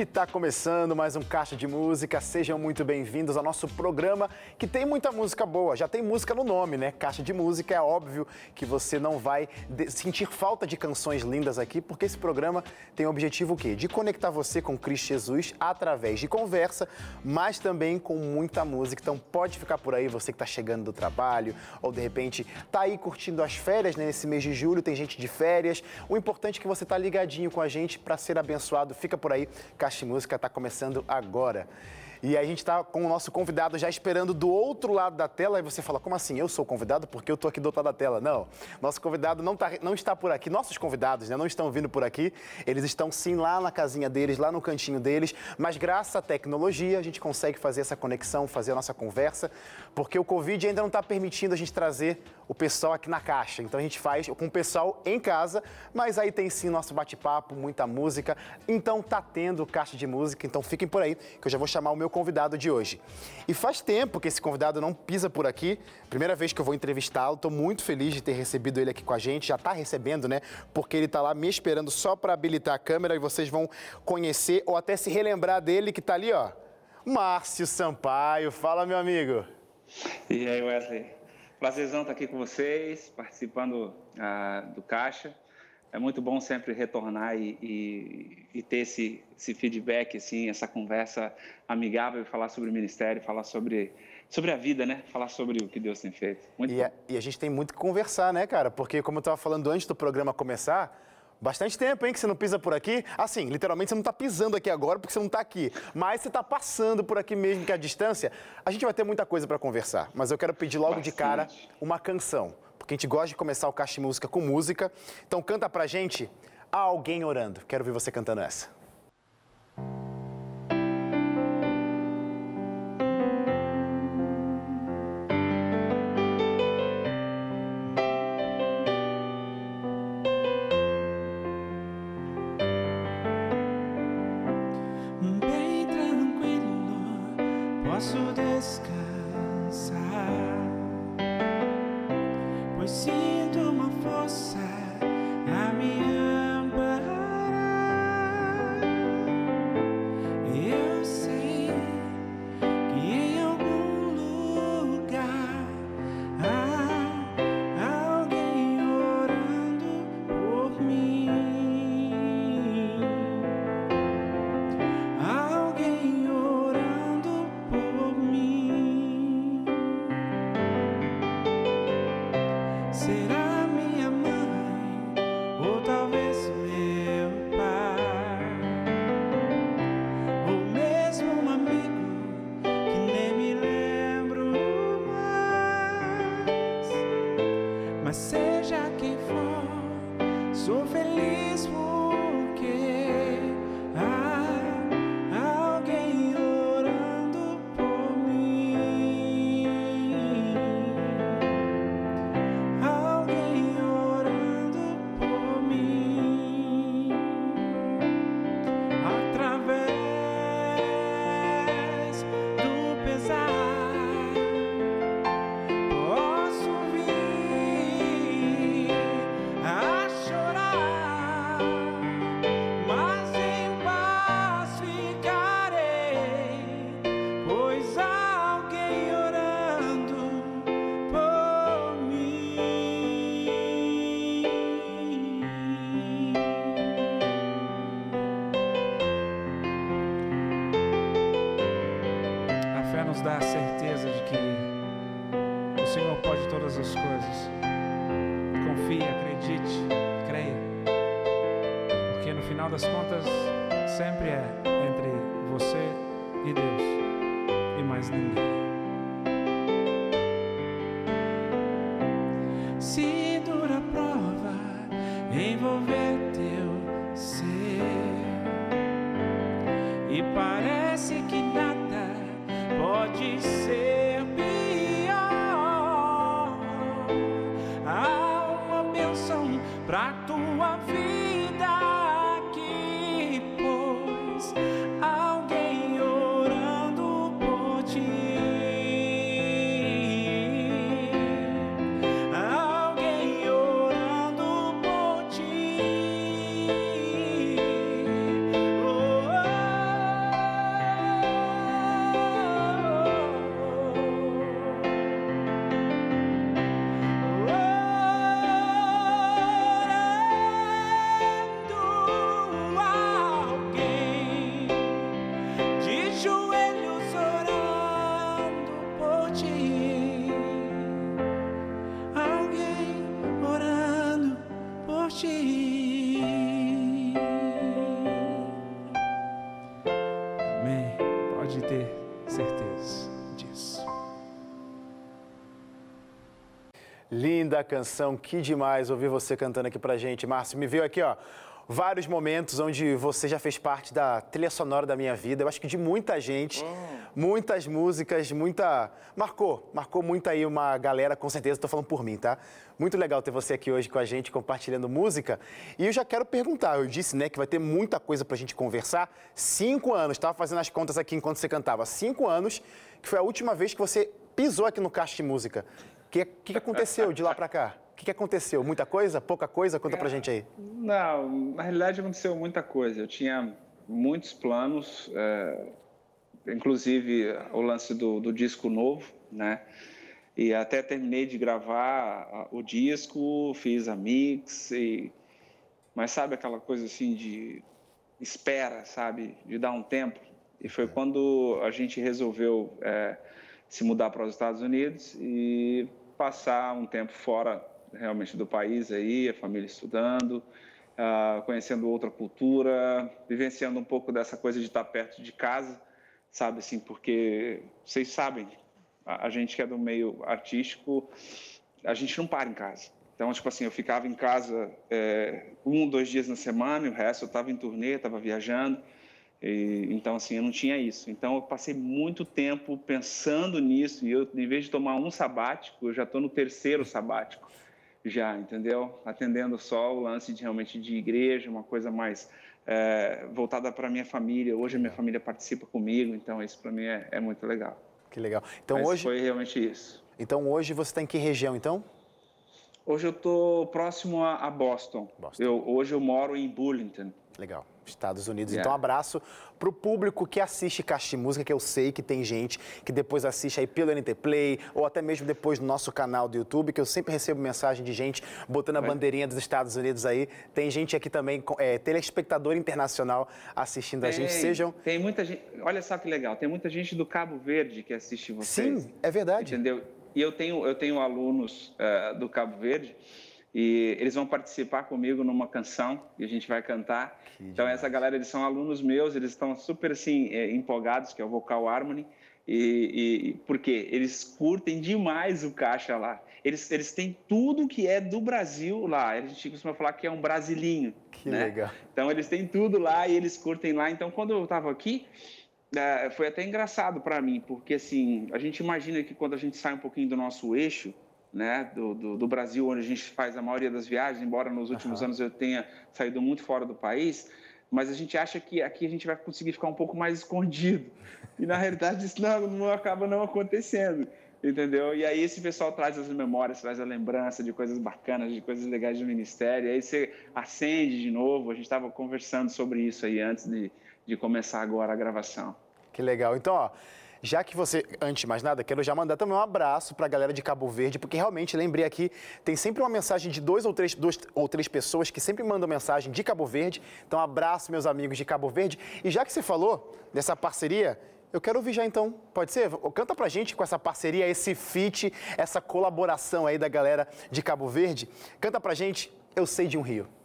E tá começando mais um Caixa de Música. Sejam muito bem-vindos ao nosso programa que tem muita música boa. Já tem música no nome, né? Caixa de Música. É óbvio que você não vai sentir falta de canções lindas aqui, porque esse programa tem o objetivo o quê? De conectar você com Cristo Jesus através de conversa, mas também com muita música. Então pode ficar por aí, você que tá chegando do trabalho, ou de repente tá aí curtindo as férias, né? Nesse mês de julho tem gente de férias. O importante é que você tá ligadinho com a gente para ser abençoado. Fica por aí Caixa Música está começando agora. E a gente está com o nosso convidado já esperando do outro lado da tela. E você fala, como assim? Eu sou convidado porque eu estou aqui do outro lado da tela. Não, nosso convidado não, tá, não está por aqui. Nossos convidados né, não estão vindo por aqui. Eles estão sim lá na casinha deles, lá no cantinho deles. Mas graças à tecnologia a gente consegue fazer essa conexão, fazer a nossa conversa. Porque o Covid ainda não está permitindo a gente trazer o pessoal aqui na caixa. Então a gente faz com o pessoal em casa, mas aí tem sim nosso bate-papo, muita música. Então tá tendo caixa de música, então fiquem por aí que eu já vou chamar o meu convidado de hoje. E faz tempo que esse convidado não pisa por aqui. Primeira vez que eu vou entrevistá-lo, estou muito feliz de ter recebido ele aqui com a gente. Já está recebendo, né? Porque ele está lá me esperando só para habilitar a câmera e vocês vão conhecer ou até se relembrar dele que está ali, ó. Márcio Sampaio. Fala, meu amigo. E aí, Wesley? Prazerzão estar aqui com vocês, participando ah, do Caixa. É muito bom sempre retornar e, e, e ter esse, esse, feedback, assim, essa conversa amigável, falar sobre o ministério, falar sobre, sobre a vida, né? Falar sobre o que Deus tem feito. Muito e, a, e a gente tem muito que conversar, né, cara? Porque, como eu estava falando antes do programa começar, Bastante tempo, hein, que você não pisa por aqui. Assim, literalmente você não está pisando aqui agora porque você não está aqui. Mas você está passando por aqui mesmo, que é a distância. A gente vai ter muita coisa para conversar. Mas eu quero pedir logo Bastante. de cara uma canção. Porque a gente gosta de começar o Caixa de Música com música. Então canta pra gente Alguém Orando. Quero ver você cantando essa. e parece que nada pode ser. Linda canção, que demais ouvir você cantando aqui pra gente. Márcio, me veio aqui, ó, vários momentos onde você já fez parte da trilha sonora da minha vida. Eu acho que de muita gente, muitas músicas, muita. Marcou, marcou muito aí uma galera, com certeza, estou falando por mim, tá? Muito legal ter você aqui hoje com a gente, compartilhando música. E eu já quero perguntar, eu disse, né, que vai ter muita coisa pra gente conversar. Cinco anos, estava fazendo as contas aqui enquanto você cantava. Cinco anos, que foi a última vez que você pisou aqui no Caixa de Música. O que, que, aconteceu de lá pra cá? O que, que aconteceu? Muita coisa? Pouca coisa? Conta pra gente aí. Não, na realidade aconteceu muita coisa. Eu tinha muitos planos, é, inclusive o lance do, do, disco novo, né? E até terminei de gravar o disco, fiz a mix, e... mas sabe aquela coisa assim de espera, sabe? De dar um tempo. E foi quando a gente resolveu é, se mudar para os Estados Unidos e passar um tempo fora realmente do país aí, a família estudando, uh, conhecendo outra cultura, vivenciando um pouco dessa coisa de estar perto de casa, sabe assim, porque vocês sabem, a, a gente que é do meio artístico, a gente não para em casa. Então, tipo assim, eu ficava em casa é, um, dois dias na semana, e o resto eu estava em turnê, estava viajando. E, então, assim, eu não tinha isso. Então, eu passei muito tempo pensando nisso. E eu, em vez de tomar um sabático, eu já estou no terceiro sabático, já, entendeu? Atendendo só o lance de realmente de igreja, uma coisa mais é, voltada para minha família. Hoje a minha família participa comigo, então isso para mim é, é, muito legal. Que legal. Então, Mas hoje. Foi realmente isso. Então, hoje você está em que região, então? Hoje eu estou próximo a, a Boston. Boston. Eu, hoje eu moro em Burlington. Legal. Estados Unidos. Yeah. Então, um abraço para o público que assiste Caixa de Música, que eu sei que tem gente que depois assiste aí pelo NT Play ou até mesmo depois no nosso canal do YouTube, que eu sempre recebo mensagem de gente botando a bandeirinha dos Estados Unidos aí. Tem gente aqui também, é, telespectador internacional assistindo tem, a gente. Sejam. Tem muita gente. Olha só que legal, tem muita gente do Cabo Verde que assiste vocês. Sim, é verdade. Entendeu? E eu tenho, eu tenho alunos uh, do Cabo Verde e eles vão participar comigo numa canção e a gente vai cantar. Que então demais. essa galera eles são alunos meus, eles estão super assim é, empolgados, que é o Vocal Harmony. E, e porque eles curtem demais o caixa lá. Eles, eles têm tudo que é do Brasil lá. A gente costuma falar que é um brasilinho. Que né? legal. Então eles têm tudo lá e eles curtem lá. Então quando eu estava aqui, é, foi até engraçado para mim, porque assim, a gente imagina que quando a gente sai um pouquinho do nosso eixo, né, do, do, do, Brasil, onde a gente faz a maioria das viagens, embora nos últimos uhum. anos eu tenha saído muito fora do país, mas a gente acha que aqui a gente vai conseguir ficar um pouco mais escondido. E na realidade isso não, não acaba não acontecendo, entendeu? E aí esse pessoal traz as memórias, traz a lembrança de coisas bacanas, de coisas legais do Ministério, e aí você acende de novo. A gente estava conversando sobre isso aí antes de, de começar agora a gravação. Que legal. Então, ó, já que você, antes de mais nada, quero já mandar também um abraço para a galera de Cabo Verde, porque realmente lembrei aqui, tem sempre uma mensagem de dois ou três, dois ou três pessoas que sempre mandam mensagem de Cabo Verde. Então, abraço, meus amigos de Cabo Verde. E já que você falou dessa parceria, eu quero ouvir já então, pode ser? Canta pra gente com essa parceria, esse feat, essa colaboração aí da galera de Cabo Verde. Canta pra gente, Eu Sei de um Rio.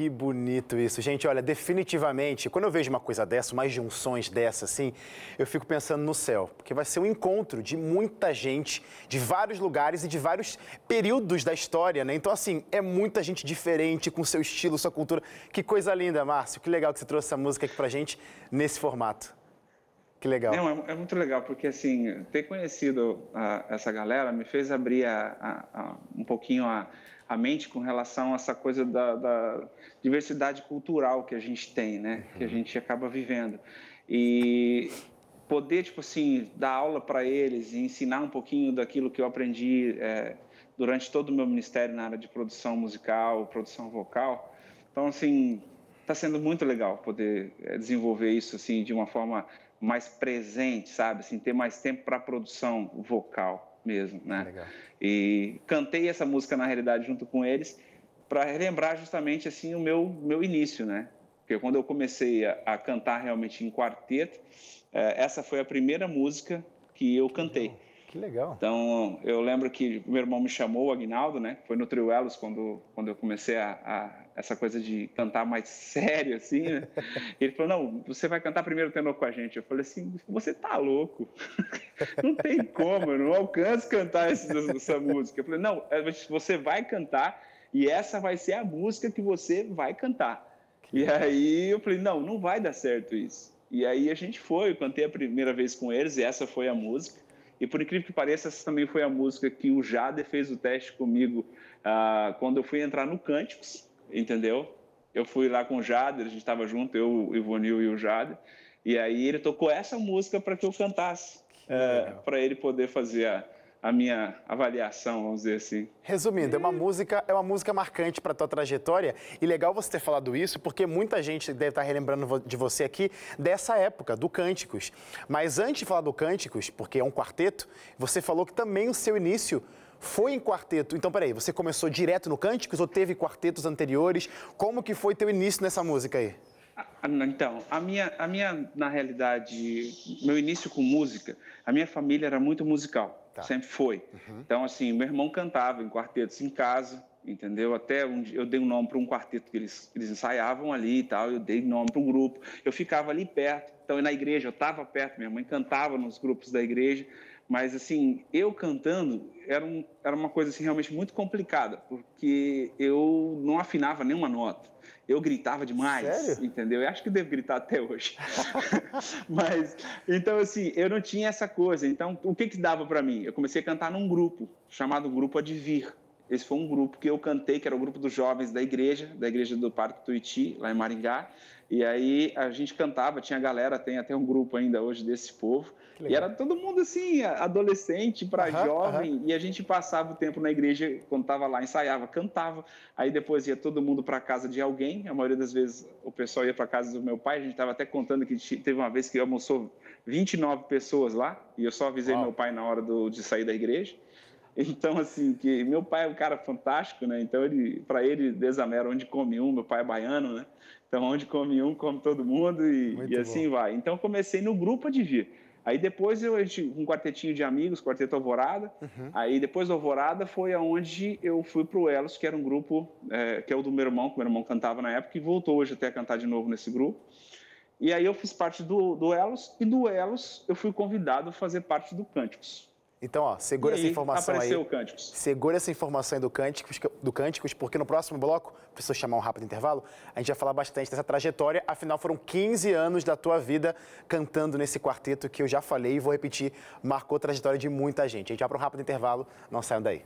Que bonito isso. Gente, olha, definitivamente, quando eu vejo uma coisa dessa, mais junções dessa, assim, eu fico pensando no céu. Porque vai ser um encontro de muita gente, de vários lugares e de vários períodos da história, né? Então, assim, é muita gente diferente, com seu estilo, sua cultura. Que coisa linda, Márcio. Que legal que você trouxe essa música aqui pra gente nesse formato. Que legal. Não, é, é muito legal, porque, assim, ter conhecido a, essa galera me fez abrir a, a, um pouquinho a a mente com relação a essa coisa da, da diversidade cultural que a gente tem, né? Uhum. Que a gente acaba vivendo. E poder, tipo assim, dar aula para eles e ensinar um pouquinho daquilo que eu aprendi é, durante todo o meu ministério na área de produção musical, produção vocal. Então, assim, está sendo muito legal poder é, desenvolver isso, assim, de uma forma mais presente, sabe? Assim, ter mais tempo para produção vocal mesmo, né? Legal. E cantei essa música na realidade junto com eles para relembrar justamente assim o meu meu início, né? Porque quando eu comecei a, a cantar realmente em quarteto, é, essa foi a primeira música que eu cantei. Que legal. Então, eu lembro que meu irmão me chamou, o Agnaldo, né? Foi no Trio Elos quando, quando eu comecei a essa coisa de cantar mais sério, assim, né? Ele falou, não, você vai cantar primeiro tenor com a gente. Eu falei assim, você tá louco? Não tem como, eu não alcanço cantar essa, essa música. Eu falei, não, é, você vai cantar e essa vai ser a música que você vai cantar. E aí eu falei, não, não vai dar certo isso. E aí a gente foi, eu cantei a primeira vez com eles e essa foi a música. E por incrível que pareça, essa também foi a música que o Jader fez o teste comigo ah, quando eu fui entrar no Cânticos entendeu? Eu fui lá com o Jader, a gente estava junto, eu, o Ivonil e o Jader, e aí ele tocou essa música para que eu cantasse, é, para ele poder fazer a, a minha avaliação, vamos dizer assim. Resumindo, é uma música, é uma música marcante para tua trajetória e legal você ter falado isso, porque muita gente deve estar tá relembrando de você aqui dessa época do Cânticos. Mas antes de falar do Cânticos, porque é um quarteto, você falou que também o seu início foi em quarteto. Então, peraí, você começou direto no Cânticos ou teve quartetos anteriores? Como que foi teu início nessa música aí? Ah, então, a minha, a minha, na realidade, meu início com música, a minha família era muito musical, tá. sempre foi. Uhum. Então, assim, meu irmão cantava em quartetos em casa, entendeu? Até um, eu dei um nome para um quarteto que eles, eles ensaiavam ali e tal, eu dei nome para um grupo. Eu ficava ali perto, então na igreja eu estava perto, minha mãe cantava nos grupos da igreja. Mas, assim, eu cantando era, um, era uma coisa assim, realmente muito complicada, porque eu não afinava nenhuma nota. Eu gritava demais, Sério? entendeu? Eu acho que devo gritar até hoje. Mas, então, assim, eu não tinha essa coisa. Então, o que que dava para mim? Eu comecei a cantar num grupo, chamado Grupo Advir. Esse foi um grupo que eu cantei, que era o grupo dos jovens da igreja, da igreja do Parque Tuiuti, lá em Maringá. E aí a gente cantava, tinha galera, tem até um grupo ainda hoje desse povo. E era todo mundo assim, adolescente para jovem, e a gente passava o tempo na igreja, quando estava lá, ensaiava, cantava. Aí depois ia todo mundo para casa de alguém, a maioria das vezes o pessoal ia para casa do meu pai, a gente estava até contando que teve uma vez que almoçou 29 pessoas lá, e eu só avisei Uau. meu pai na hora do, de sair da igreja. Então, assim, que meu pai é um cara fantástico, né? Então, ele, para ele, Desamera, onde come um, meu pai é baiano, né? Então, onde come um, come todo mundo e, e assim bom. vai. Então, comecei no grupo de vir. Aí depois eu um quartetinho de amigos, quarteto Alvorada. Uhum. Aí depois do Alvorada foi aonde eu fui pro Elos, que era um grupo é, que é o do meu irmão, que meu irmão cantava na época e voltou hoje até a cantar de novo nesse grupo. E aí eu fiz parte do, do Elos e do Elos eu fui convidado a fazer parte do Cânticos. Então, ó, segura essa informação apareceu aí. o Cânticos. Segura essa informação aí do Cânticos, do Cânticos, porque no próximo bloco, preciso chamar um rápido intervalo, a gente vai falar bastante dessa trajetória. Afinal, foram 15 anos da tua vida cantando nesse quarteto que eu já falei e vou repetir, marcou a trajetória de muita gente. A gente vai para um rápido intervalo, não saiam daí.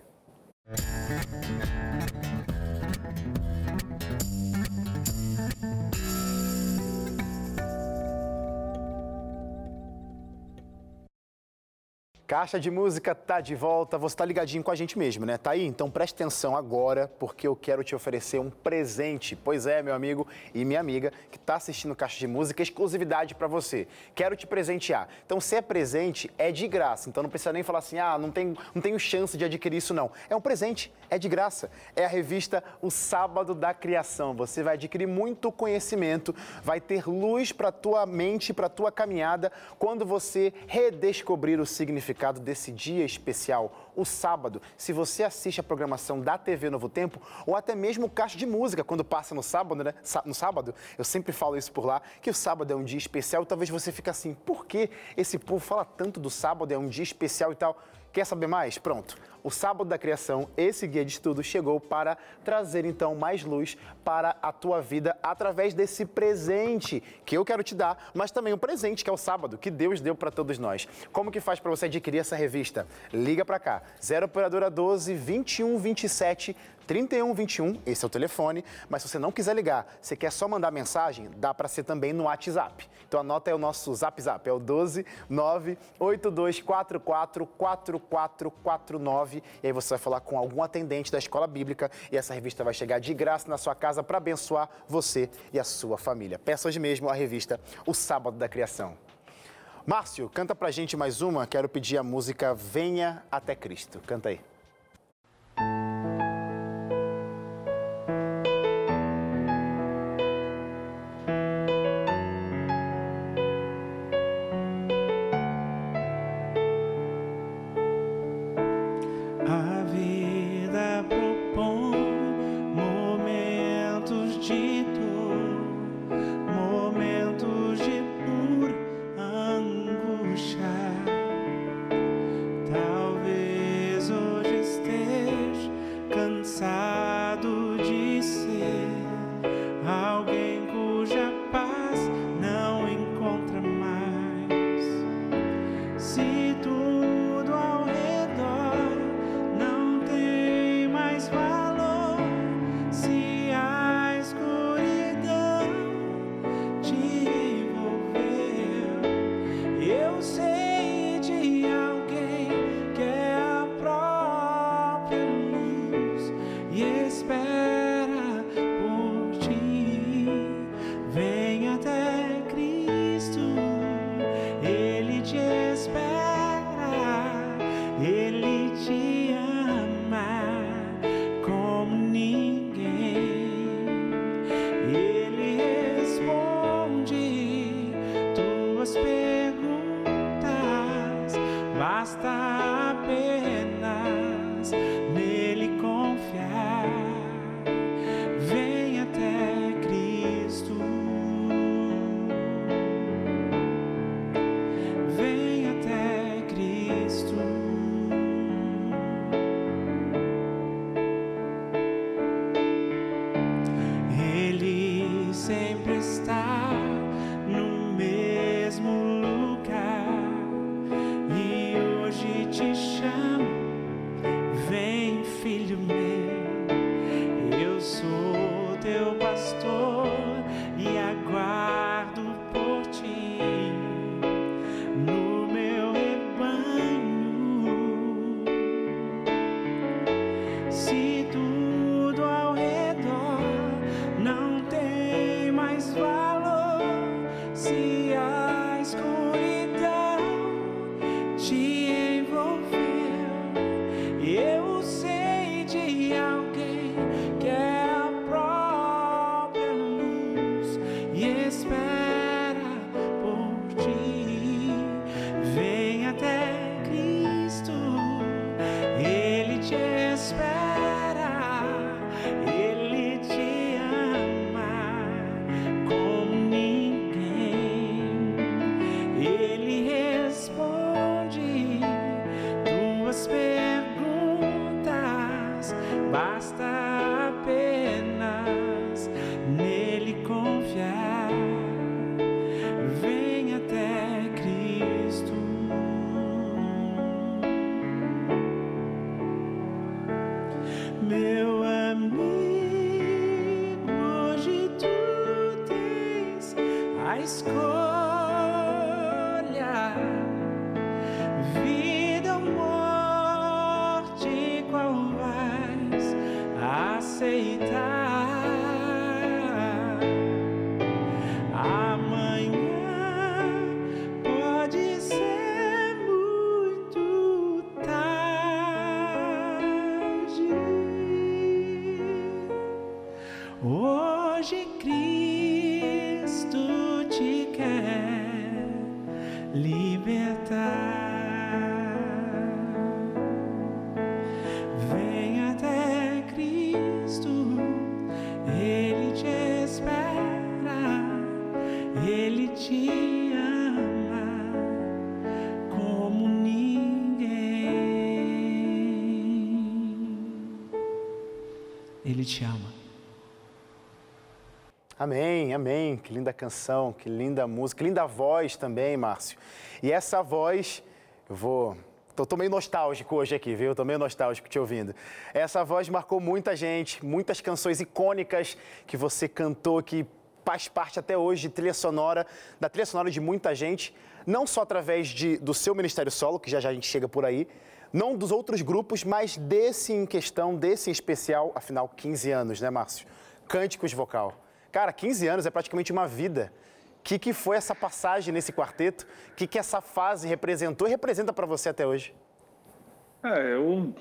Caixa de Música tá de volta, você tá ligadinho com a gente mesmo, né? Tá aí? Então preste atenção agora, porque eu quero te oferecer um presente. Pois é, meu amigo e minha amiga que tá assistindo Caixa de Música, exclusividade para você. Quero te presentear. Então, se é presente, é de graça. Então não precisa nem falar assim: "Ah, não tenho, não tenho chance de adquirir isso não". É um presente, é de graça. É a revista O Sábado da Criação. Você vai adquirir muito conhecimento, vai ter luz para tua mente, para tua caminhada quando você redescobrir o significado significado desse dia especial, o sábado. Se você assiste a programação da TV Novo Tempo, ou até mesmo o Caixa de Música, quando passa no sábado, né? No sábado, eu sempre falo isso por lá, que o sábado é um dia especial. Talvez você fique assim, por que esse povo fala tanto do sábado, é um dia especial e tal? Quer saber mais? Pronto. O Sábado da Criação, esse guia de estudo, chegou para trazer então mais luz para a tua vida através desse presente que eu quero te dar, mas também um presente que é o sábado, que Deus deu para todos nós. Como que faz para você adquirir essa revista? Liga para cá, 0 operadora 12 21 27 3121, esse é o telefone, mas se você não quiser ligar, você quer só mandar mensagem, dá para ser também no WhatsApp. Então anota aí o nosso Zap Zap, é o 12 98244 4449 e aí você vai falar com algum atendente da escola bíblica e essa revista vai chegar de graça na sua casa para abençoar você e a sua família. Peça hoje mesmo a revista O Sábado da Criação. Márcio, canta pra gente mais uma. Quero pedir a música Venha até Cristo. Canta aí. Libertar. Ele te ama. Amém, amém. Que linda canção, que linda música, que linda voz também, Márcio. E essa voz, eu vou. Tô, tô meio nostálgico hoje aqui, viu? Tô meio nostálgico te ouvindo. Essa voz marcou muita gente, muitas canções icônicas que você cantou, que faz parte até hoje de trilha sonora, da trilha sonora de muita gente, não só através de, do seu ministério solo, que já já a gente chega por aí, não dos outros grupos, mas desse em questão, desse em especial, afinal, 15 anos, né, Márcio? Cânticos vocal. Cara, 15 anos é praticamente uma vida. O que, que foi essa passagem nesse quarteto? O que, que essa fase representou e representa para você até hoje? É, eu,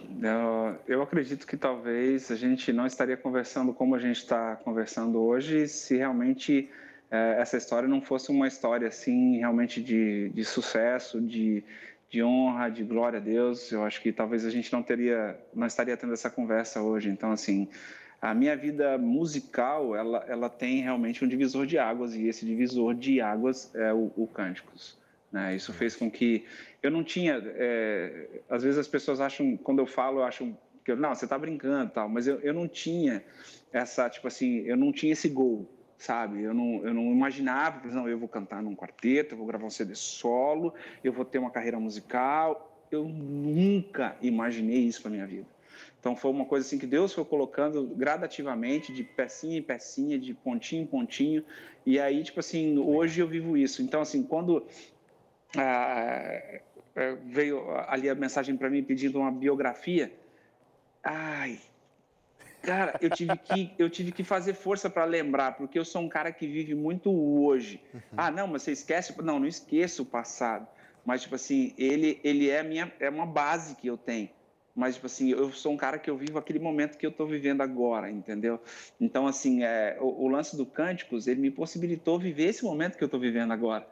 eu acredito que talvez a gente não estaria conversando como a gente está conversando hoje se realmente é, essa história não fosse uma história assim realmente de, de sucesso, de, de honra, de glória a Deus. Eu acho que talvez a gente não teria, não estaria tendo essa conversa hoje. Então, assim, a minha vida musical ela, ela tem realmente um divisor de águas e esse divisor de águas é o, o Cânticos. Né? Isso fez com que eu não tinha, é, às vezes as pessoas acham, quando eu falo, acham que eu, não, você está brincando tal, mas eu, eu não tinha essa, tipo assim, eu não tinha esse gol, sabe? Eu não, eu não imaginava, não, eu vou cantar num quarteto, eu vou gravar um CD solo, eu vou ter uma carreira musical. Eu nunca imaginei isso para minha vida. Então foi uma coisa assim que Deus foi colocando gradativamente, de pecinha em pecinha, de pontinho em pontinho. E aí, tipo assim, hoje eu vivo isso. Então, assim, quando ah, eh, veio ali a mensagem para mim pedindo uma biografia, ai, cara, eu tive que eu tive que fazer força para lembrar, porque eu sou um cara que vive muito hoje. Uhum. Ah, não, mas você esquece? Não, não esqueço o passado. Mas tipo assim, ele ele é minha é uma base que eu tenho mas tipo assim eu sou um cara que eu vivo aquele momento que eu estou vivendo agora entendeu então assim é o, o, lance do cânticos ele me possibilitou viver esse momento que eu estou vivendo agora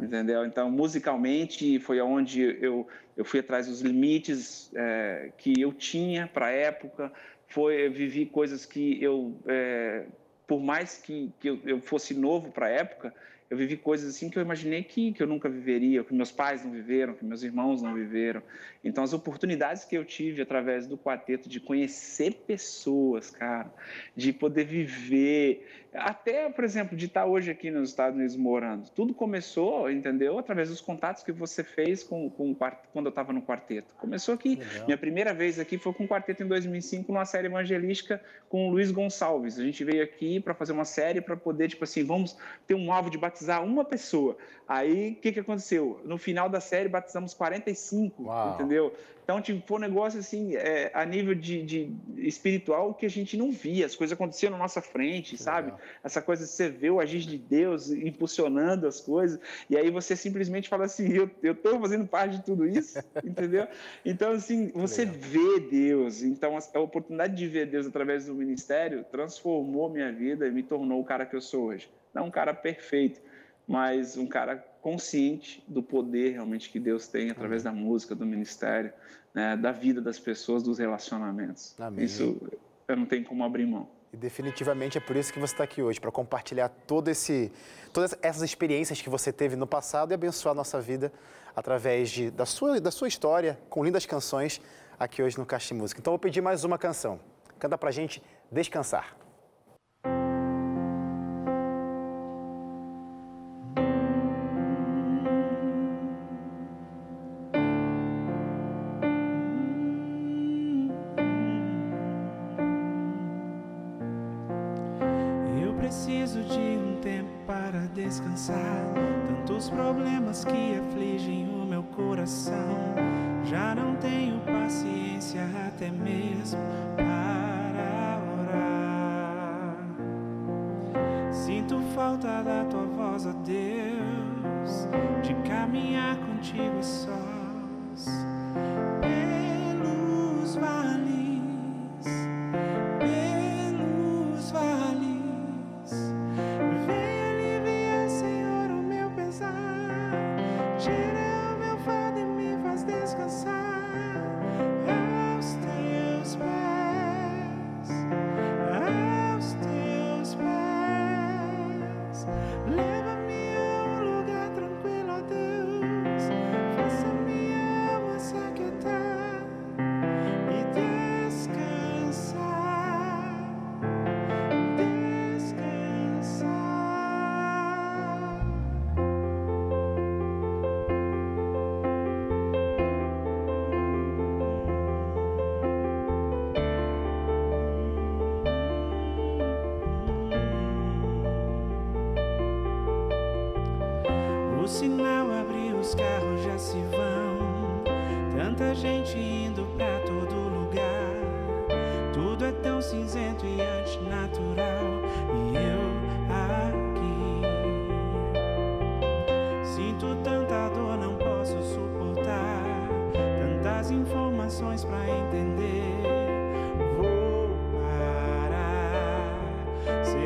entendeu então musicalmente foi aonde eu eu fui atrás dos limites é, que eu tinha para a época foi eu vivi coisas que eu é, por mais que, que eu, eu fosse novo para a época eu vivi coisas assim que eu imaginei que, que eu nunca viveria, que meus pais não viveram, que meus irmãos não viveram. Então, as oportunidades que eu tive através do quarteto de conhecer pessoas, cara, de poder viver, até, por exemplo, de estar hoje aqui nos Estados Unidos morando. Tudo começou, entendeu? Através dos contatos que você fez com, com quando eu estava no quarteto. Começou aqui. Legal. Minha primeira vez aqui foi com o quarteto em 2005, numa série evangelística com o Luiz Gonçalves. A gente veio aqui para fazer uma série para poder, tipo assim, vamos ter um alvo de batizar uma pessoa. Aí, o que, que aconteceu? No final da série, batizamos 45, Uau. entendeu? Então, tipo, foi um negócio assim, é, a nível de, de, espiritual que a gente não via, as coisas aconteciam na nossa frente, que sabe? Legal. Essa coisa de você ver o agir de Deus impulsionando as coisas, e aí você simplesmente fala assim: eu, tô fazendo parte de tudo isso, entendeu? Então, assim, você vê Deus. Então, a, oportunidade de ver Deus através do ministério transformou minha vida e me tornou o cara que eu sou hoje. Não um cara perfeito, mas um cara consciente do poder realmente que Deus tem através da música, do ministério né, da vida das pessoas, dos relacionamentos. Amém. Isso eu não tenho como abrir mão. E definitivamente é por isso que você está aqui hoje, para compartilhar todo esse, todas essas experiências que você teve no passado e abençoar a nossa vida através de, da, sua, da sua história, com lindas canções, aqui hoje no Caixa de Música. Então, vou pedir mais uma canção. Canta para gente Descansar.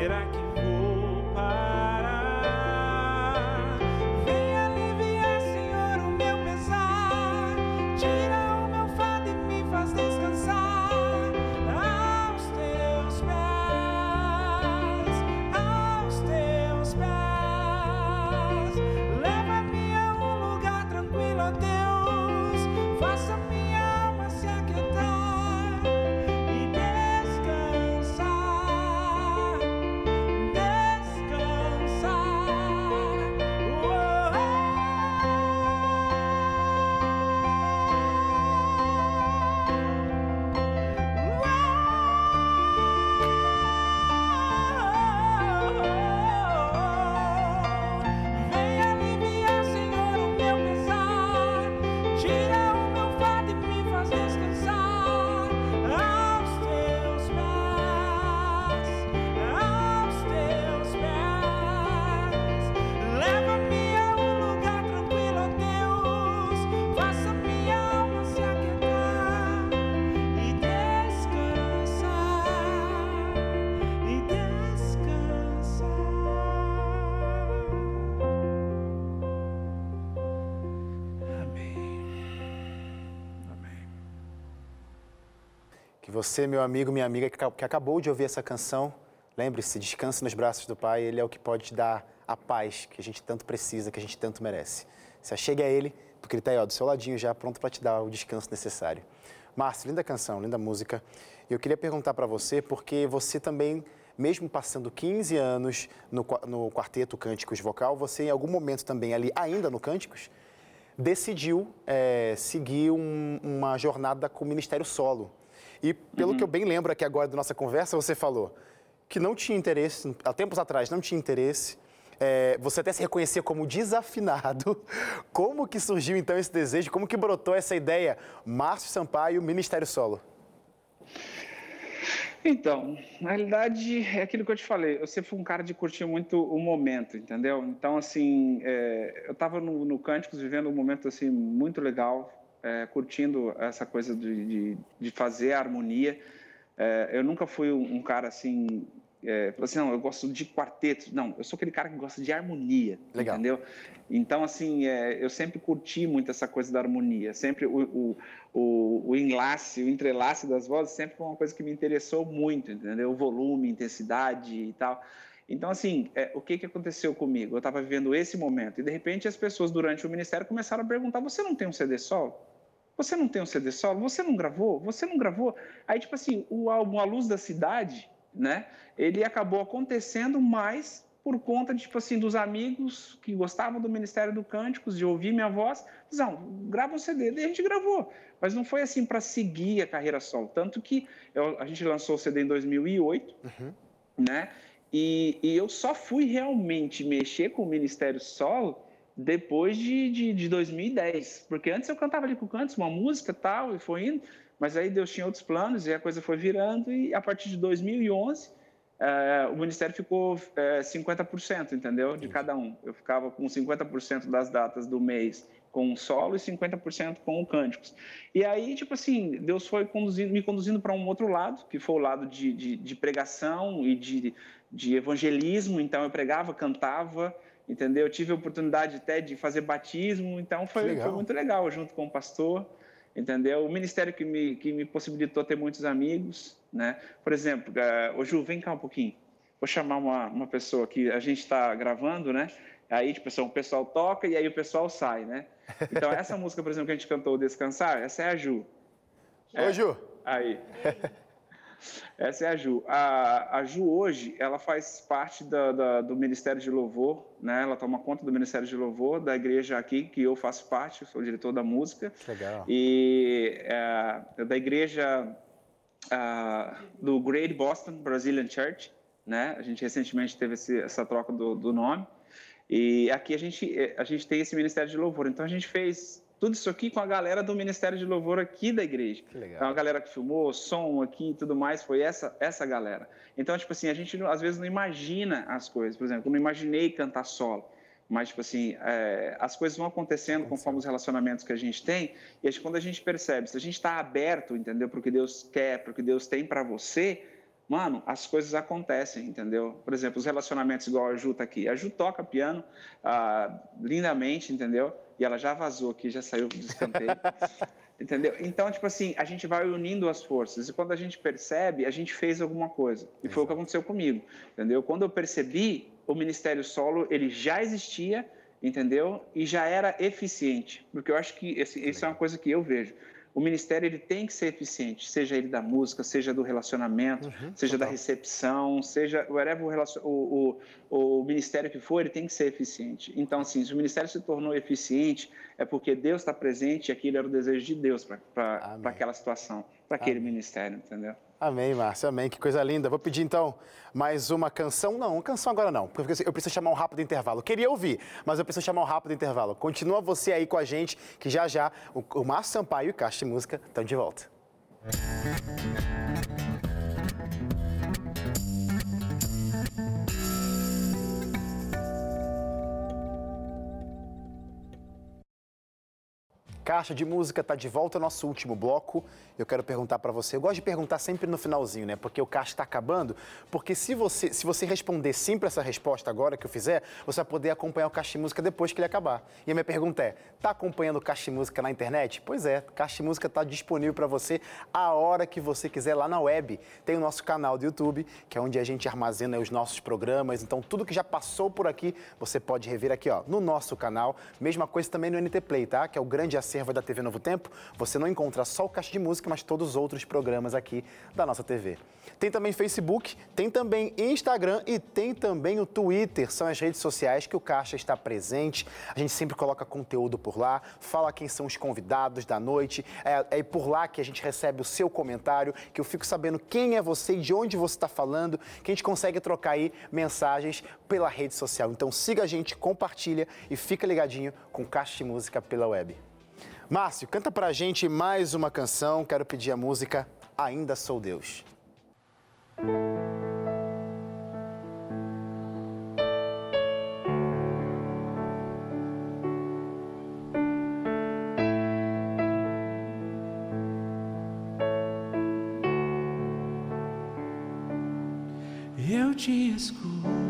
Será que você, meu amigo, minha amiga, que aca- que acabou de ouvir essa canção, lembre-se, descanse nos braços do Pai, Ele é o que pode te dar a paz que a gente tanto precisa, que a gente tanto merece. Se achegue a Ele, porque Ele está aí ó, do seu ladinho já, pronto para te dar o descanso necessário. Márcio, linda canção, linda música. E eu queria perguntar para você, porque você também, mesmo passando 15 anos no, no quarteto Cânticos Vocal, você em algum momento também ali, ainda no Cânticos, decidiu é, seguir um- uma jornada com o Ministério Solo. E pelo que eu bem lembro aqui agora da nossa conversa, você falou que não tinha interesse, há tempos atrás não tinha interesse, é, você até se reconhecia como desafinado. Como que surgiu então esse desejo? Como que brotou essa ideia? Márcio Sampaio, Ministério Solo. Então, na realidade, é aquilo que eu te falei. Eu sempre fui um cara de curtir muito o momento, entendeu? Então, assim, é, eu estava no, no Cânticos vivendo um momento, assim, muito legal, é, curtindo essa coisa de, de, de fazer a harmonia. É, eu nunca fui um, cara, assim, é, assim, não, eu gosto de quarteto. Não, eu sou aquele cara que gosta de harmonia, Legal. entendeu? Então, assim, é, eu sempre curti muito essa coisa da harmonia. Sempre o, o, o, o enlace, o entrelace das vozes sempre foi uma coisa que me interessou muito, entendeu? O volume, intensidade e tal. Então, assim, é, o que, que aconteceu comigo? Eu estava vivendo esse momento e, de repente, as pessoas durante o ministério começaram a perguntar: você não tem um CD solo? Você não tem um CD solo? Você não gravou? Você não gravou? Aí, tipo assim, o álbum A Luz da Cidade, né? Ele acabou acontecendo mais por conta, tipo assim, dos amigos que gostavam do Ministério do Cânticos, de ouvir minha voz. Não, grava um CD. Daí a gente gravou. Mas não foi assim para seguir a carreira solo. Tanto que eu- a gente lançou o CD em 2008, né? E, e eu só fui realmente mexer com o Ministério Solo depois de, de, de 2010. Porque antes eu cantava ali com cantos, uma música tal, e foi indo. Mas aí Deus tinha outros planos e a coisa foi virando. E a partir de 2011, eh, o Ministério ficou eh, 50%, entendeu? De cada um. Eu ficava com 50% das datas do mês com o solo e 50% com o cânticos. E aí, tipo assim, Deus foi conduzindo, me conduzindo para um outro lado, que foi o lado de, de, de pregação e de, de evangelismo. Então, eu pregava, cantava, entendeu? Eu tive a oportunidade até de fazer batismo, então foi, legal. foi muito legal, junto com o pastor, entendeu? O ministério que me, que me possibilitou ter muitos amigos, né? Por exemplo, uh, ô Ju, vem cá um pouquinho. Vou chamar uma, uma pessoa que a gente está gravando, né? Aí, tipo, assim, o pessoal toca e aí o pessoal sai, né? Então, essa música, por exemplo, que a gente cantou, Descansar, essa é a Ju. Ô, Ju. Aí. Essa é a Ju. A, a Ju hoje, ela faz parte da, da, do Ministério de Louvor, né? Ela toma conta do Ministério de Louvor da igreja aqui, que eu faço parte, eu sou o diretor da música. Legal. E é, da igreja uh, do Great Boston Brazilian Church, né? A gente recentemente teve esse, essa troca do, do nome. E aqui a gente, a gente tem esse Ministério de Louvor. Então a gente fez tudo isso aqui com a galera do Ministério de Louvor aqui da igreja. Que legal. É uma galera que filmou, som aqui e tudo mais, foi essa, essa galera. Então, tipo assim, a gente às vezes não imagina as coisas. Por exemplo, eu não imaginei cantar solo. Mas, tipo assim, é, as coisas vão acontecendo conforme os relacionamentos que a gente tem. E quando a gente percebe, se a gente está aberto, entendeu, para o que Deus quer, para o que Deus tem para você, mano, as coisas acontecem, entendeu? Por exemplo, os relacionamentos igual a Ju tá aqui. A Ju toca piano ah, lindamente, entendeu? E ela já vazou aqui, já saiu do escanteio. entendeu? Então, tipo assim, a gente vai unindo as forças. E quando a gente percebe, a gente fez alguma coisa. E foi o que aconteceu comigo, entendeu? Quando eu percebi, o Ministério Solo, ele já existia, entendeu? E já era eficiente. Porque eu acho que esse, isso é uma coisa que eu vejo o ministério ele tem que ser eficiente, seja ele da música, seja do relacionamento, uhum, seja total. da recepção, seja whatever o, o, o, o, ministério que for, ele tem que ser eficiente. Então, assim, se o ministério se tornou eficiente, é porque Deus está presente e aquilo era o desejo de Deus para aquela situação, para aquele Amém. ministério, entendeu? Amém, Márcio, amém. Que coisa linda. Vou pedir então mais uma canção. Não, uma canção agora não, porque eu preciso chamar um rápido intervalo. Queria ouvir, mas eu preciso chamar um rápido intervalo. Continua você aí com a gente, que já já o, o Márcio Sampaio e o Caixa de Música estão de volta. Caixa de Música está de volta ao nosso último bloco. Eu quero perguntar para você. Eu gosto de perguntar sempre no finalzinho, né? Porque o caixa está acabando. Porque se você, se você responder sempre essa resposta agora que eu fizer, você vai poder acompanhar o Caixa de Música depois que ele acabar. E a minha pergunta é: tá acompanhando o Caixa de Música na internet? Pois é, Caixa de Música está disponível para você a hora que você quiser lá na web. Tem o nosso canal do YouTube, que é onde a gente armazena os nossos programas. Então, tudo que já passou por aqui, você pode rever aqui, ó, no nosso canal. Mesma coisa também no NT Play, tá? Que é o grande acesso acervo da TV Novo Tempo, você não encontra só o Caixa de Música, mas todos os outros programas aqui da nossa TV. Tem também Facebook, tem também Instagram e tem também o Twitter. São as redes sociais que o Caixa está presente. A gente sempre coloca conteúdo por lá, fala quem são os convidados da noite. É, é por lá que a gente recebe o seu comentário, que eu fico sabendo quem é você e de onde você está falando, que a gente consegue trocar aí mensagens pela rede social. Então siga a gente, compartilha e fica ligadinho com Caixa de Música pela web. Márcio, canta pra gente mais uma canção. Quero pedir a música Ainda Sou Deus. Eu te escuto.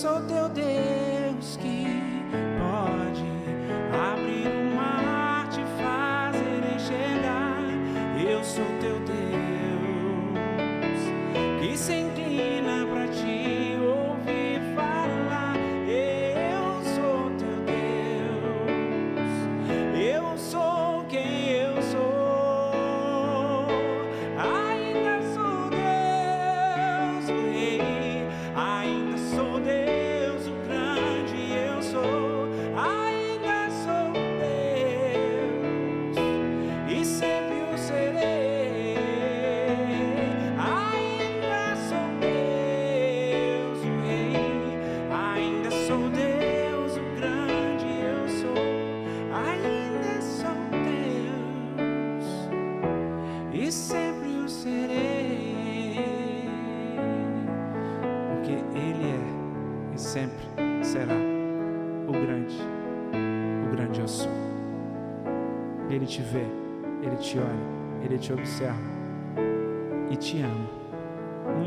Sou teu Deus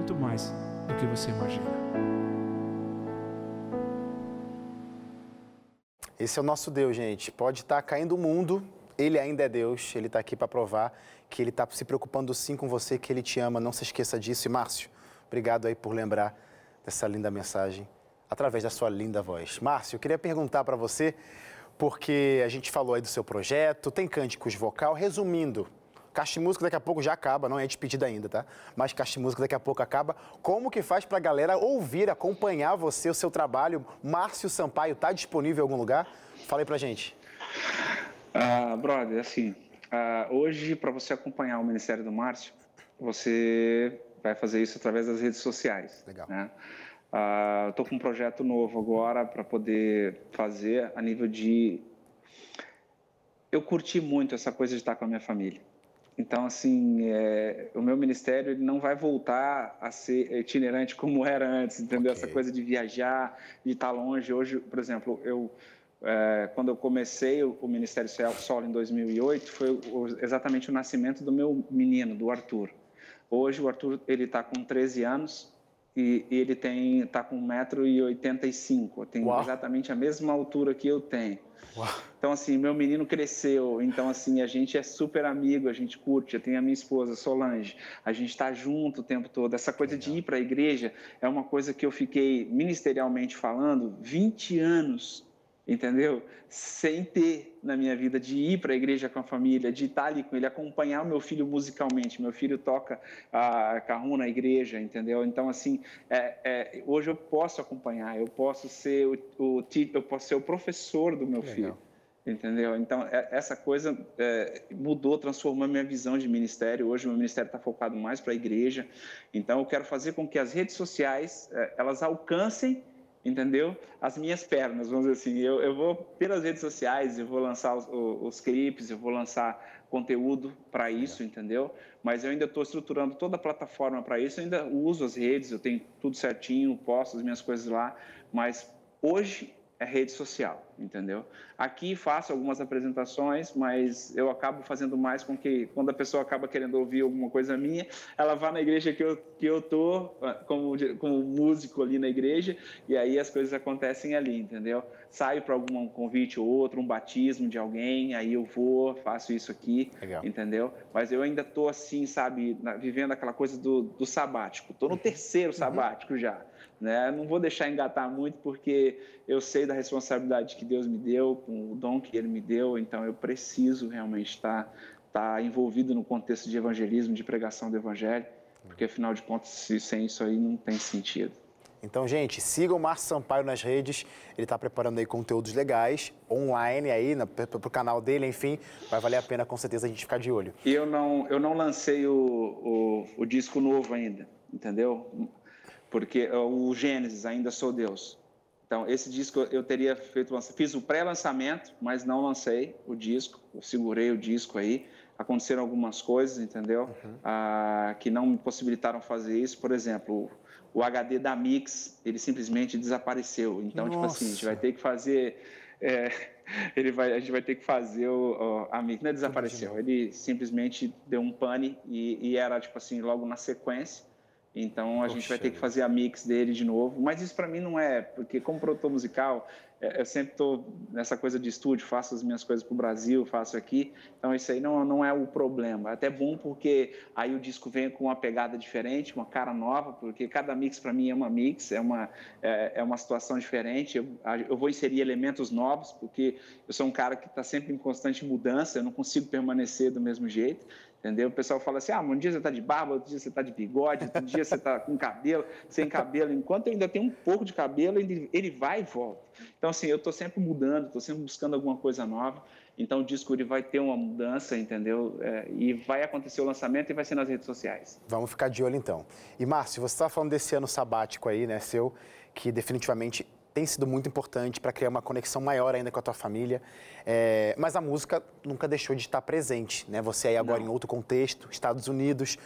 muito mais do que você imagina. Esse é o nosso Deus, gente. Pode estar caindo o mundo, ele ainda é Deus, ele está aqui para provar que ele está se preocupando sim com você, que ele te ama. Não se esqueça disso. E Márcio, obrigado aí por lembrar dessa linda mensagem através da sua linda voz. Márcio, eu queria perguntar para você, porque a gente falou aí do seu projeto, tem cânticos vocal. Resumindo, Caixa Música daqui a pouco já acaba, não é despedida ainda, tá? Mas Caixa Música daqui a pouco acaba. Como que faz para a galera ouvir, acompanhar você, o seu trabalho? Márcio Sampaio está disponível em algum lugar? Fala aí pra gente. Uh, brother, assim, uh, hoje para você acompanhar o Ministério do Márcio, você vai fazer isso através das redes sociais. Legal. Né? Uh, Estou com um projeto novo agora para poder fazer a nível de. Eu curti muito essa coisa de estar com a minha família. Então, assim, é, o meu ministério não vai voltar a ser itinerante como era antes, entendeu? Okay. Essa coisa de viajar, de estar longe. Hoje, por exemplo, eu é, quando eu comecei o, Ministério Solo em 2008, foi o, exatamente o nascimento do meu menino, do Arthur. Hoje o Arthur ele está com 13 anos e, e ele tem está com 1,85m, tem Uau. exatamente a mesma altura que eu tenho. Uau. Então assim, meu menino cresceu, então assim, a gente é super amigo, a gente curte, eu tenho a minha esposa Solange, a gente está junto o tempo todo. Essa coisa Legal. de ir para a igreja é uma coisa que eu fiquei ministerialmente falando 20 anos entendeu? Sem ter na minha vida de ir para a igreja com a família, de estar ali com ele, acompanhar o meu filho musicalmente. Meu filho toca a carro na igreja, entendeu? Então assim, é, é, hoje eu posso acompanhar, eu posso ser o, o eu posso ser o professor do meu Legal. filho. Entendeu? Então, é, essa coisa é, mudou, transformou a minha visão de ministério. Hoje, o meu ministério está focado mais para a igreja. Então, eu quero fazer com que as redes sociais é, elas alcancem entendeu? As minhas pernas, vamos dizer assim. Eu, eu vou pelas redes sociais, eu vou lançar os, os clipes, eu vou lançar conteúdo para isso, entendeu? Mas eu ainda estou estruturando toda a plataforma para isso, eu ainda uso as redes, eu tenho tudo certinho, posto as minhas coisas lá, mas hoje é rede social, entendeu? Aqui faço algumas apresentações, mas eu acabo fazendo mais com que, quando a pessoa acaba querendo ouvir alguma coisa minha, ela vá na igreja que eu, que eu tô, ah, como, como músico ali na igreja, e aí as coisas acontecem ali, entendeu? Saio para algum convite ou outro, um batismo de alguém, aí eu vou, faço isso aqui, Legal. entendeu? Mas eu ainda tô assim, sabe, vivendo aquela coisa do, do sabático. Tô no uhum. terceiro uhum. sabático já. Né? Não vou deixar engatar muito porque eu sei da responsabilidade que Deus me deu, com o dom que Ele me deu, então eu preciso realmente estar, estar envolvido no contexto de evangelismo, de pregação do Evangelho, porque afinal de contas, sem isso aí não tem sentido. Então, gente, sigam o Márcio Sampaio nas redes. Ele está preparando aí conteúdos legais, online aí, para o canal dele, enfim. Vai valer a pena, com certeza, a gente ficar de olho. E eu não, eu não lancei o, o, o disco novo ainda, entendeu? Porque o Gênesis, Ainda Sou Deus. Então, esse disco eu teria feito, fiz o pré-lançamento, mas não lancei o disco, eu segurei o disco aí. Aconteceram algumas coisas, entendeu? Uhum. Ah, que não me possibilitaram fazer isso. Por exemplo, o HD da Mix, ele simplesmente desapareceu. Então, Nossa. tipo assim, a gente vai ter que fazer. É, ele vai, a gente vai ter que fazer o, o a Mix. Não é desapareceu, ele simplesmente deu um pane e, e era, tipo assim, logo na sequência. Então a Poxa gente vai ter que fazer a mix dele de novo. Mas isso para mim não é, porque como produtor musical, é, eu sempre estou nessa coisa de estúdio, faço as minhas coisas para o Brasil, faço aqui. Então isso aí não, não é o problema. É até bom porque aí o disco vem com uma pegada diferente, uma cara nova, porque cada mix para mim é uma mix, é uma, é, é uma situação diferente. Eu, eu, vou inserir elementos novos, porque eu sou um cara que está sempre em constante mudança, eu não consigo permanecer do mesmo jeito entendeu? O pessoal fala assim, ah, um dia você está de barba, outro dia você está de bigode, outro dia você está com cabelo, sem cabelo. Enquanto eu ainda tenho um pouco de cabelo, ele, ele vai e volta. Então, assim, eu estou sempre mudando, estou sempre buscando alguma coisa nova. Então, o disco ele vai ter uma mudança, entendeu? É, e vai acontecer o lançamento e vai ser nas redes sociais. Vamos ficar de olho, então. E, Márcio, você está falando desse ano sabático aí, né, seu, que definitivamente tem sido muito importante para criar uma conexão maior ainda com a tua família. É, mas a música nunca deixou de estar presente, né? Você aí agora Não. em outro contexto, Estados Unidos.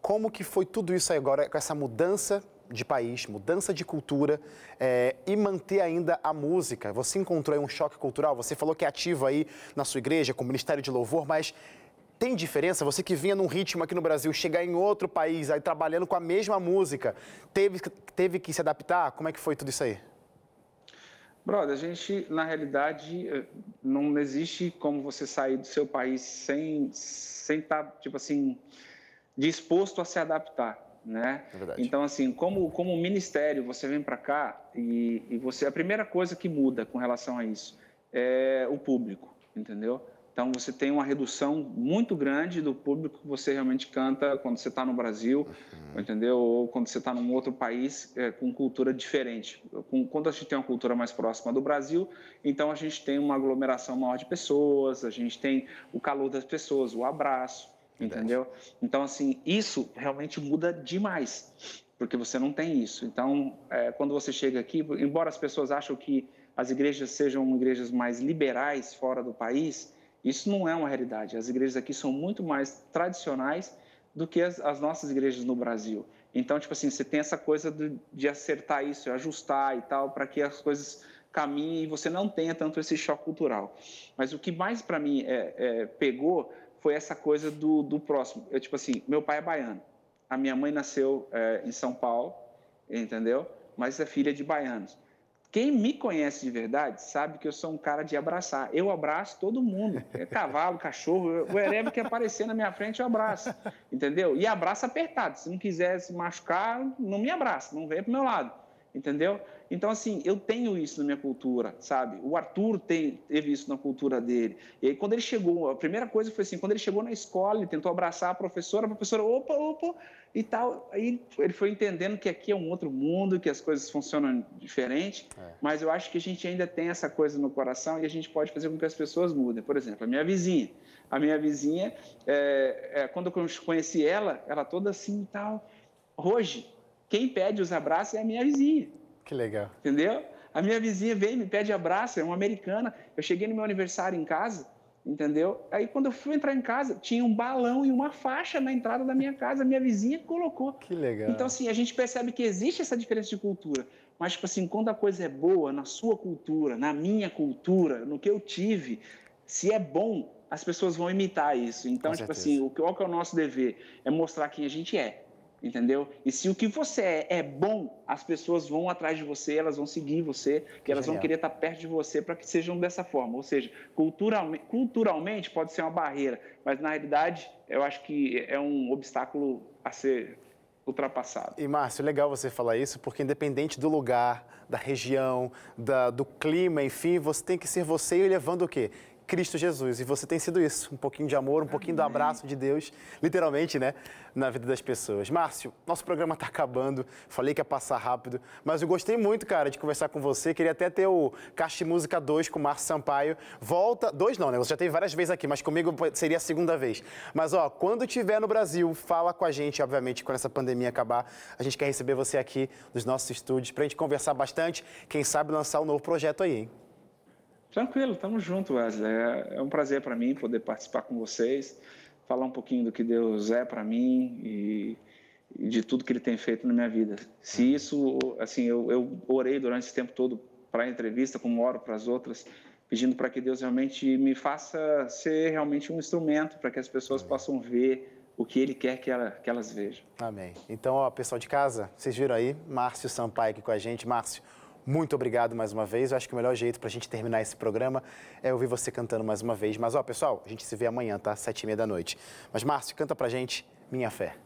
Como que foi tudo isso aí agora com essa mudança de país, mudança de cultura é, e manter ainda a música? Você encontrou aí um choque cultural? Você falou que é ativo aí na sua igreja, com o Ministério de Louvor, mas tem diferença? Você que vinha num ritmo aqui no Brasil, chegar em outro país, aí trabalhando com a mesma música, teve, teve que se adaptar? Como é que foi tudo isso aí? Brother, a gente, na realidade, eh, não existe como você sair do seu país sem sem estar, tá, tipo assim, disposto a se adaptar, né? É então, assim, como, como ministério, você vem para cá e, e você, a primeira coisa que muda com relação a isso é o público, entendeu? Então, você tem uma redução muito grande do público que você realmente canta quando você está no Brasil, uhum. entendeu? Ou quando você está num outro país é, com cultura diferente. Com, quando a gente tem uma cultura mais próxima do Brasil, então a gente tem uma aglomeração maior de pessoas, a gente tem o calor das pessoas, o abraço, entendeu? Então, assim, isso realmente muda demais, porque você não tem isso. Então, é, quando você chega aqui, embora as pessoas acham que as igrejas sejam igrejas mais liberais fora do país, isso não é uma realidade. As igrejas aqui são muito mais tradicionais do que as, as nossas igrejas no Brasil. Então, tipo assim, você tem essa coisa de, de acertar isso, ajustar e tal, para que as coisas caminhem e você não tenha tanto esse choque cultural. Mas o que mais para mim é, é, pegou foi essa coisa do, do próximo. Eu, tipo assim, meu pai é baiano, a minha mãe nasceu é, em São Paulo, entendeu? Mas é filha de baianos. Quem me conhece de verdade sabe que eu sou um cara de abraçar. Eu abraço todo mundo. É cavalo, cachorro, o Erebe que aparecer na minha frente, eu abraço. Entendeu? E abraço apertado. Se não quiser se machucar, não me abraça, não vem pro meu lado. Entendeu? Então, assim, eu tenho isso na minha cultura, sabe? O Arthur tem, teve isso na cultura dele. E aí, quando ele chegou, a primeira coisa foi assim: quando ele chegou na escola, ele tentou abraçar a professora, a professora, opa, opa, e tal. Aí ele foi entendendo que aqui é um outro mundo, que as coisas funcionam diferente. É. Mas eu acho que a gente ainda tem essa coisa no coração e a gente pode fazer com que as pessoas mudem. Por exemplo, a minha vizinha. A minha vizinha, é, é, quando eu conheci ela, ela toda assim e tal. Hoje, quem pede os abraços é a minha vizinha. Que legal. Entendeu? A minha vizinha vem e me pede abraço, é uma americana. Eu cheguei no meu aniversário em casa, entendeu? Aí quando eu fui entrar em casa, tinha um balão e uma faixa na entrada da minha casa, a minha vizinha colocou. Que legal. Então, assim, a gente percebe que existe essa diferença de cultura. Mas, tipo assim, quando a coisa é boa, na sua cultura, na minha cultura, no que eu tive, se é bom, as pessoas vão imitar isso. Então, Com tipo certeza. assim, o qual que é o nosso dever? É mostrar quem a gente é entendeu? E se o que você é é bom, as pessoas vão atrás de você, elas vão seguir você, que elas vão querer estar perto de você para que sejam dessa forma. Ou seja, culturalmente, culturalmente pode ser uma barreira, mas na realidade eu acho que é um obstáculo a ser ultrapassado. E Márcio, legal você falar isso, porque independente do lugar, da região, da, do clima, enfim, você tem que ser você e levando o quê? Cristo Jesus. E você tem sido isso, um pouquinho de amor, um pouquinho Amém. do abraço de Deus, literalmente, né, na vida das pessoas. Márcio, nosso programa está acabando, falei que ia passar rápido, mas eu gostei muito, cara, de conversar com você. Queria até ter o Caixa Música 2 com o Márcio Sampaio. Volta, dois não, né? Você já teve várias vezes aqui, mas comigo seria a segunda vez. Mas, ó, quando tiver no Brasil, fala com a gente, obviamente, quando essa pandemia acabar. A gente quer receber você aqui nos nossos estúdios para a gente conversar bastante. Quem sabe lançar um novo projeto aí, hein? Tranquilo, estamos juntos, Wesley. É, é um prazer para mim poder participar com vocês, falar um pouquinho do que Deus é para mim e, e, de tudo que Ele tem feito na minha vida. Se isso, assim, eu, eu orei durante esse tempo todo para a entrevista, como oro para as outras, pedindo para que Deus realmente me faça ser realmente um instrumento para que as pessoas Amém. possam ver o que Ele quer que, ela, que elas vejam. Amém. Então, ó, pessoal de casa, vocês viram aí, Márcio Sampaio aqui com a gente. Márcio, muito obrigado mais uma vez. Eu acho que o melhor jeito para a gente terminar esse programa é ouvir você cantando mais uma vez. Mas, ó, pessoal, a gente se vê amanhã, tá? Sete e meia da noite. Mas, Márcio, canta pra gente Minha Fé.